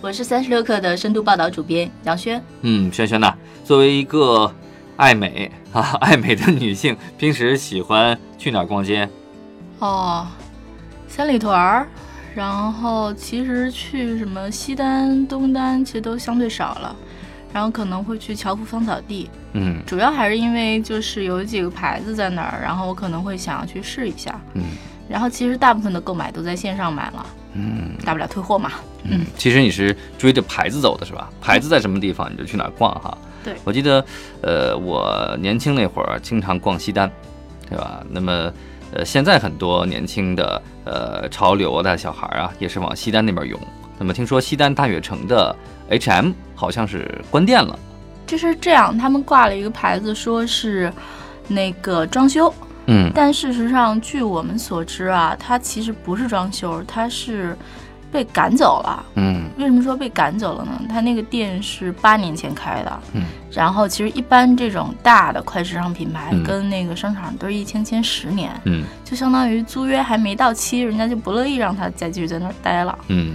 我是三十六克的深度报道主编杨轩。嗯，轩轩呐，作为一个爱美啊爱美的女性，平时喜欢去哪儿逛街？哦，三里屯儿，然后其实去什么西单、东单其实都相对少了，然后可能会去樵夫芳草地，嗯主要还是因为就是有几个牌子在那儿，然后我可能会想要去试一下。嗯然后其实大部分的购买都在线上买了，嗯大不了退货嘛。嗯，其实你是追着牌子走的是吧？牌子在什么地方你就去哪儿逛哈。对我记得，呃，我年轻那会儿经常逛西单，对吧？那么，呃，现在很多年轻的呃潮流的小孩儿啊，也是往西单那边涌。那么听说西单大悦城的 H&M 好像是关店了。就是这样，他们挂了一个牌子，说是那个装修，嗯但事实上，据我们所知啊，他其实不是装修，他是被赶走了。嗯为什么说被赶走了呢？他那个店是八年前开的，嗯，然后其实一般这种大的快时尚品牌嗯跟那个商场都是一签签十年，嗯就相当于租约还没到期，人家就不乐意让他再继续在那儿待了。嗯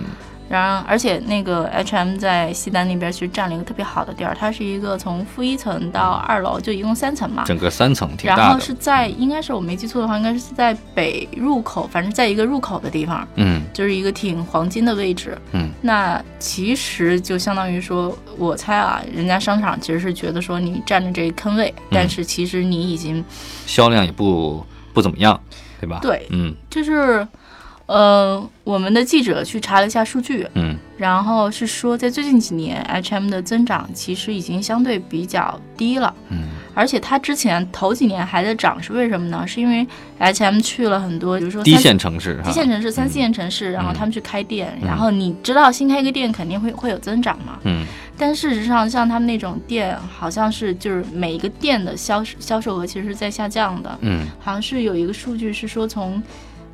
然后，而且那个 H&M 在西单那边其实占了一个特别好的地儿，它是一个从负一层到二楼就一共三层嘛，整个三层挺然大的。后是在应该是我没记错的话，应该是在北入口，反正在一个入口的地方，嗯就是一个挺黄金的位置。嗯那其实就相当于说，我猜啊，人家商场其实是觉得说你占着这个坑位，但是其实你已经销量也不不怎么样，对吧？对嗯就是，呃，我们的记者去查了一下数据，嗯。然后是说在最近几年，H&M 的增长其实已经相对比较低了。嗯。而且它之前头几年还在涨，是为什么呢？是因为 H&M 去了很多，比如说低三线城市哈，一线城市、三四线城市，然后嗯。他们去开店，嗯。然后你知道新开一个店肯定会会有增长嘛，嗯。但事实上像他们那种店，好像是就是每一个店的销销售额其实是在下降的，嗯。好像是有一个数据是说从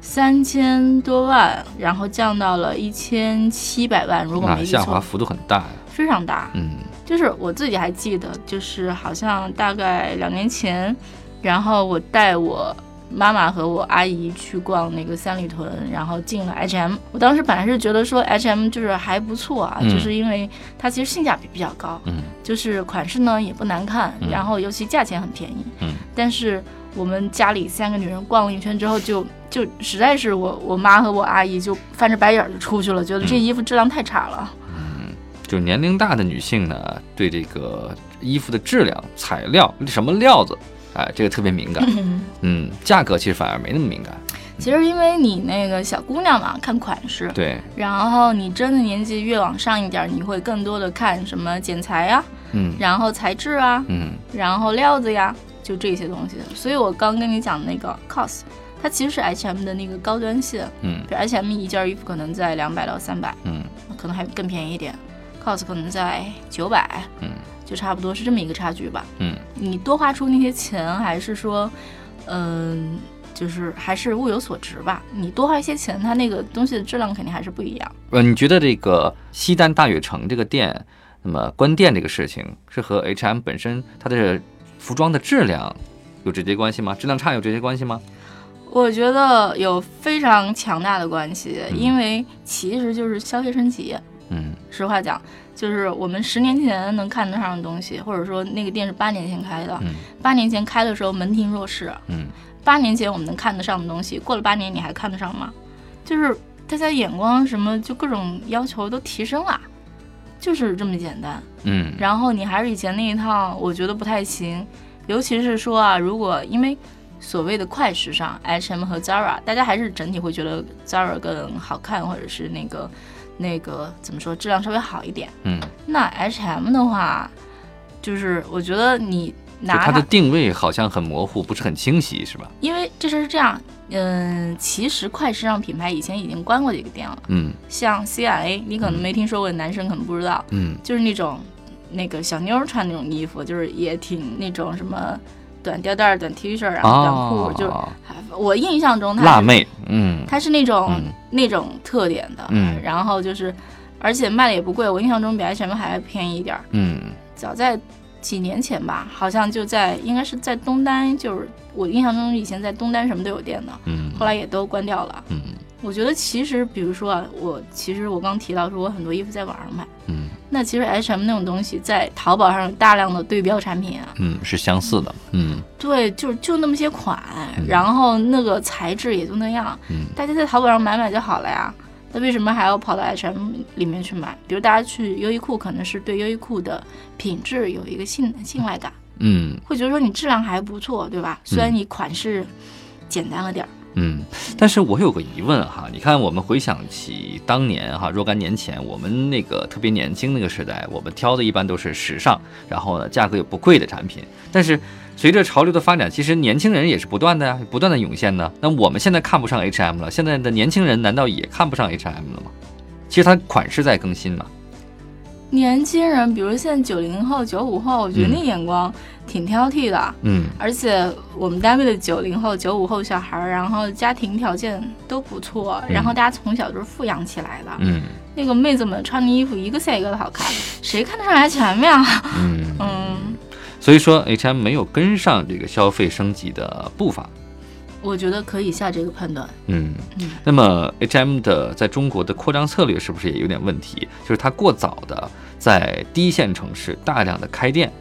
三千多万，然后降到了一千七百万，如果没记错，下滑幅度很大呀。非常大。嗯就是我自己还记得，就是好像大概两年前，然后我带我妈妈和我阿姨去逛那个三里屯，然后进了 H&M。我当时本来是觉得说 H&M 就是还不错啊，嗯就是因为它其实性价比比较高，嗯就是款式呢也不难看，嗯然后尤其价钱很便宜。嗯但是我们家里三个女人逛了一圈之后就，就实在是我我妈和我阿姨就翻着白眼儿就出去了，觉得这嗯衣服质量太差了。嗯就年龄大的女性呢，对这个衣服的质量、材料、什么料子，哎，这个特别敏感。嗯，价格其实反而没那么敏感。其实因为你那个小姑娘嘛，看款式，对，然后你真的年纪越往上一点，你会更多的看什么剪裁呀，嗯。然后材质啊，嗯。然后料子呀，就这些东西。所以我刚跟你讲的那个 COS，它其实是 H&M 的那个高端线，嗯。比如 H&M 一件衣服可能在两百到三百，嗯。可能还更便宜一点，COS 可能在九百，嗯就差不多是这么一个差距吧。嗯你多花出那些钱，还是说，嗯、就是还是物有所值吧。你多花一些钱，它那个东西的质量肯定还是不一样。呃，你觉得这个西单大悦城这个店，那么关店这个事情是和 H&M 本身它的服装的质量有直接关系吗？质量差有直接关系吗？我觉得有非常强大的关系，嗯因为其实就是消费升级。嗯实话讲，就是我们十年前能看得上的东西，或者说那个店是八年前开的，嗯八年前开的时候门庭若市，嗯八年前我们能看得上的东西，过了八年你还看得上吗？就是大家眼光什么，就各种要求都提升了，就是这么简单。嗯然后你还是以前那一套，我觉得不太行。尤其是说啊，如果因为所谓的快时尚，H&M 和 Zara，大家还是整体会觉得 Zara 更好看，或者是那个那个怎么说，质量稍微好一点。嗯，那 H&M 的话，就是我觉得你拿它的定位好像很模糊，不是很清晰，是吧？因为这事儿是这样，嗯，其实快时尚品牌以前已经关过几个店了，嗯。像 CIA，你可能没听说过，男生可能不知道，嗯。就是那种那个小妞儿穿那种衣服，就是也挺那种什么短吊带儿、短 T 恤，然后短裤，哦。就我印象中辣妹，嗯。它是那种、嗯。那种特点的，嗯。然后就是，而且卖的也不贵，我印象中比 H&M 还便宜一点儿。嗯。早在几年前吧，好像就在应该是在东单，就是我印象中以前在东单什么都有店的，嗯后来也都关掉了。嗯。我觉得其实，比如说啊，我其实我刚提到说我很多衣服在网上买，嗯那其实 H&M 那种东西在淘宝上有大量的对标产品啊，嗯，是相似的，嗯。对，就就那么些款，嗯。然后那个材质也就那样，嗯。大家在淘宝上买买就好了呀。那为什么还要跑到 H&M 里面去买？比如大家去优衣库，可能是对优衣库的品质有一个信信赖感，嗯。会觉得说你质量还不错，对吧？虽然你款式简单了点儿，嗯，嗯但是我有个疑问哈，你看我们回想起当年哈若干年前，我们那个特别年轻那个时代，我们挑的一般都是时尚，然后呢价格也不贵的产品。但是随着潮流的发展，其实年轻人也是不断的呀，不断的涌现呢。那我们现在看不上 H&M 了，现在的年轻人难道也看不上 H&M 了吗？其实它款式在更新嘛。年轻人，比如现在九零后、九五后，我觉得嗯那眼光挺挑剔的。嗯而且我们单位的九零后、九五后小孩儿，然后家庭条件都不错，嗯然后大家从小就是富养起来的。嗯那个妹子们穿的衣服一个赛一个的好看，谁看得上 H&M 呀？嗯，嗯，所以说 H&M 没有跟上这个消费升级的步伐。我觉得可以下这个判断。嗯嗯，那么 H&M 的在中国的扩张策略是不是也有点问题？就是它过早的在第一线城市大量的开店，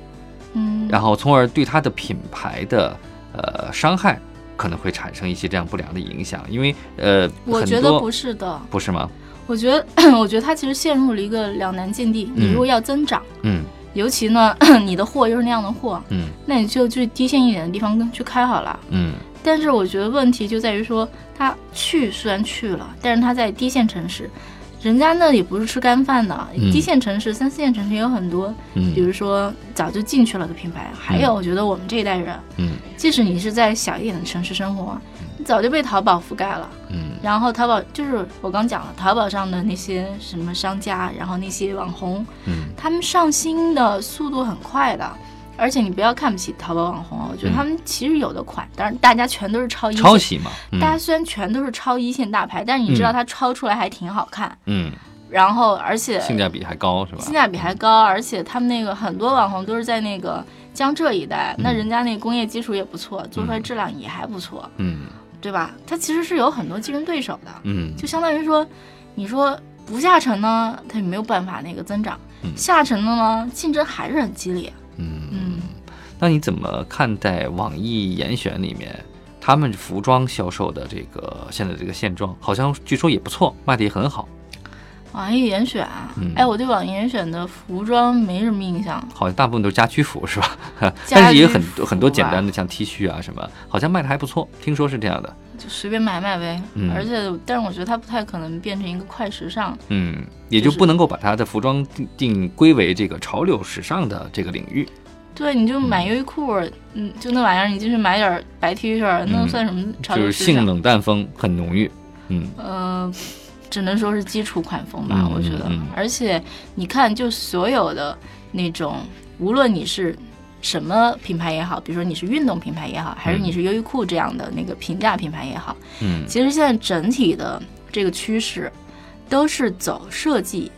嗯，然后从而对它的品牌的呃伤害可能会产生一些这样不良的影响。因为呃，我觉得不是的。不是吗？我觉得，我觉得它其实陷入了一个两难境地。你嗯如果要增长，嗯尤其呢，你的货又是那样的货，嗯那你就去低线一点的地方去开好了。嗯但是我觉得问题就在于说，他去虽然去了，但是他在低线城市，人家那里不是吃干饭的。嗯低线城市、三四线城市也有很多，嗯比如说早就进去了的品牌。还有，我觉得我们这一代人，嗯即使你是在小一点的城市生活，你早就被淘宝覆盖了。嗯然后淘宝就是我刚讲了，淘宝上的那些什么商家，然后那些网红，嗯他们上新的速度很快的。而且你不要看不起淘宝网红啊，我觉得嗯。他们其实有的款，当然大家全都是抄一线抄袭嘛。嗯。大家虽然全都是抄一线大牌，但是你知道嗯。它抄出来还挺好看，嗯，然后而且性价比还高是吧？性价比还高，而且他们那个很多网红都是在那个江浙一带，那嗯人家那个工业基础也不错，做出来质量也还不错，嗯。对吧？它其实是有很多竞争对手的，嗯。就相当于说，你说不下沉呢，它也没有办法那个增长；嗯。下沉的呢，竞争还是很激烈。那你怎么看待网易严选里面他们服装销售的这个现在这个现状？好像据说也不错，卖的也很好，网易严选啊，嗯哎，我对网易严选的服装没什么印象。好像大部分都是家居服是吧？家 但是也有很多很多简单的，像 T 恤啊什么，好像卖的还不错，听说是这样的。就随便买买呗。嗯而且，但是我觉得它不太可能变成一个快时尚。嗯，也就就是不能够把它的服装定定归为这个潮流时尚的这个领域。对，你就买优衣库，嗯，就那玩意儿，你进去买点儿白 T 恤，那嗯算什么潮就是？性冷淡风很浓郁。嗯呃，只能说是基础款风吧，嗯我觉得。而且你看，就所有的那种，无论你是什么品牌也好，比如说你是运动品牌也好，还是你是优衣库这样的那个平价品牌也好，嗯其实现在整体的这个趋势都是走设计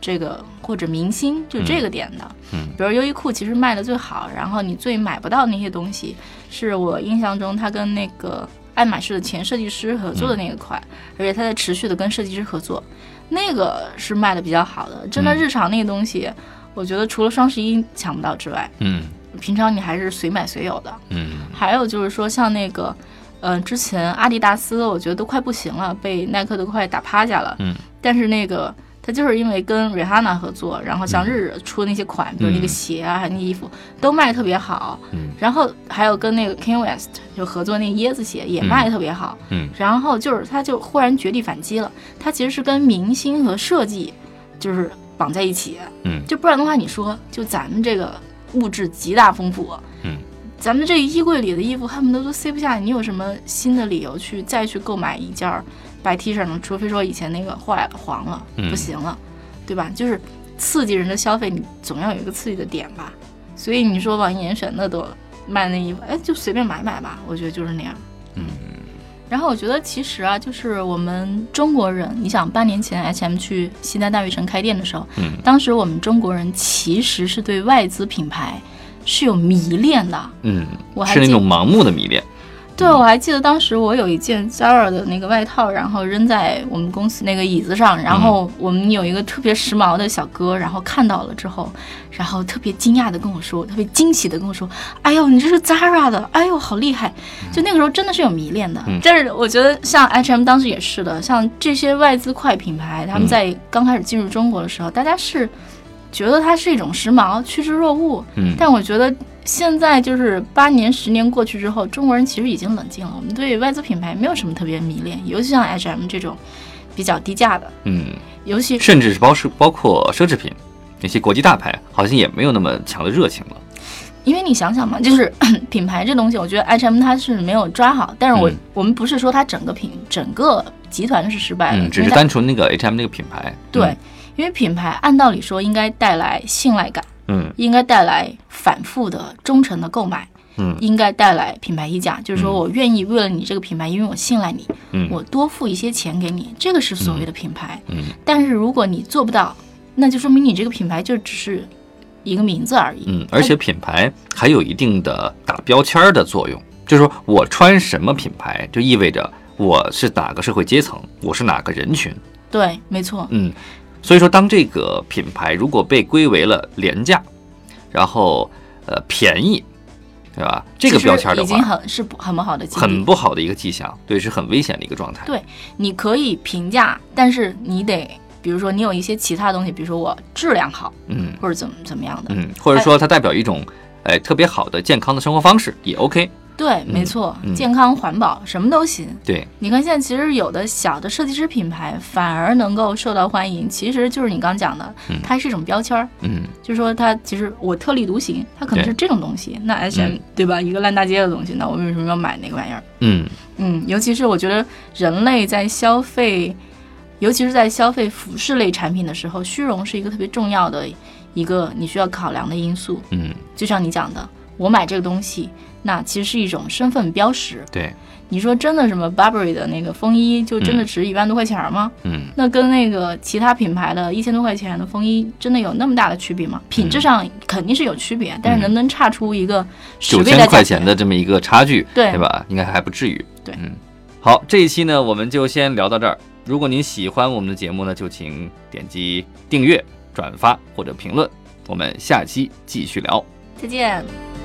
这个或者明星就这个点的。嗯比如优衣库其实卖的最好，然后你最买不到那些东西，是我印象中他跟那个爱马仕的前设计师合作的那一款，而且他在持续的跟设计师合作，那个是卖的比较好的。真的嗯日常那个东西，我觉得除了双十一抢不到之外，嗯平常你还是随买随有的。嗯还有就是说，像那个，呃，之前阿迪达斯，我觉得都快不行了，被耐克都快打趴下了。嗯。但是那个，他就是因为跟瑞哈娜合作，然后像日日出的那些款，比如那个鞋啊，还有那衣服，都卖得特别好。嗯然后还有跟那个 Kanye West 就合作那个椰子鞋，也卖得特别好。嗯然后就是他就忽然绝地反击了，他其实是跟明星和设计就是绑在一起。嗯就不然的话，你说就咱们这个物质极大丰富，嗯，咱们这衣柜里的衣服恨不得都塞不下，你有什么新的理由去再去购买一件儿白 T 恤呢？除非说以前那个坏了黄了嗯不行了，对吧？就是刺激人的消费，你总要有一个刺激的点吧。所以你说网易严选那都卖那衣服，哎，就随便买买吧，我觉得就是那样。嗯。然后我觉得其实啊，就是我们中国人，你想半年前 H&M 去西单大悦城开店的时候，嗯，当时我们中国人其实是对外资品牌是有迷恋的，嗯，我还是那种盲目的迷恋。对，我还记得当时我有一件 Zara 的那个外套，然后扔在我们公司那个椅子上，然后我们有一个特别时髦的小哥，然后看到了之后，然后特别惊讶的跟我说，特别惊喜的跟我说：“哎呦，你这是 Zara 的，哎呦，好厉害！”就那个时候真的是有迷恋的。嗯但是我觉得像 H&M 当时也是的，像这些外资快品牌，他们在刚开始进入中国的时候，大家是觉得它是一种时髦，趋之若鹜。嗯，但我觉得现在就是八年、十年过去之后，中国人其实已经冷静了。我们对外资品牌没有什么特别迷恋，尤其像 H&M 这种比较低价的，嗯，尤其甚至是包是包括奢侈品，那些国际大牌好像也没有那么强的热情了。因为你想想嘛，就是品牌这东西，我觉得 H&M 它是没有抓好。但是我、嗯我们不是说它整个品整个集团是失败的，嗯，只是单纯那个 H&M 那个品牌。对，因为品牌按道理说应该带来信赖感，嗯，应该带来反复的忠诚的购买。嗯应该带来品牌溢价，就是说嗯我愿意为了你这个品牌，因为我信赖你，嗯我多付一些钱给你，这个是所谓的品牌。嗯但是如果你做不到，那就说明你这个品牌就只是一个名字而已。嗯，而且品牌还有一定的打标签儿的作用，就是说我穿什么品牌，就意味着我是哪个社会阶层，我是哪个人群。对，没错，嗯，所以说当这个品牌如果被归为了廉价，然后呃便宜，对吧？这个标签儿的已经，很是不很不好的。很不好的一个迹象，对，是很危险的一个状态。对你可以评价，但是你得，比如说你有一些其他东西，比如说我质量好，嗯或者怎么怎么样的。嗯，或者说它代表一种哎特别好的健康的生活方式也 OK。对，没错，嗯。健康环保什么都行。对，你看现在其实有的小的设计师品牌反而能够受到欢迎，其实就是你刚讲的嗯，它是一种标签儿，嗯。就是说它其实我特立独行，它可能是这种东西。那 H&M、嗯对吧，一个烂大街的东西，那我为什么要买那个玩意儿？嗯。嗯，尤其是我觉得人类在消费，尤其是在消费服饰类产品的时候，虚荣是一个特别重要的一个你需要考量的因素。嗯，就像你讲的，我买这个东西，那其实是一种身份标识。对，你说真的，什么 Burberry 的那个风衣就真的嗯值一万多块钱吗？嗯那跟那个其他品牌的一千多块钱的风衣，真的有那么大的区别吗？品质上肯定是有区别，但是能不能差出一个九千块钱钱的这么一个差距，对对吧？应该还不至于。对嗯，好，这一期呢，我们就先聊到这儿。如果您喜欢我们的节目呢，就请点击订阅、转发或者评论。我们下期继续聊。再见。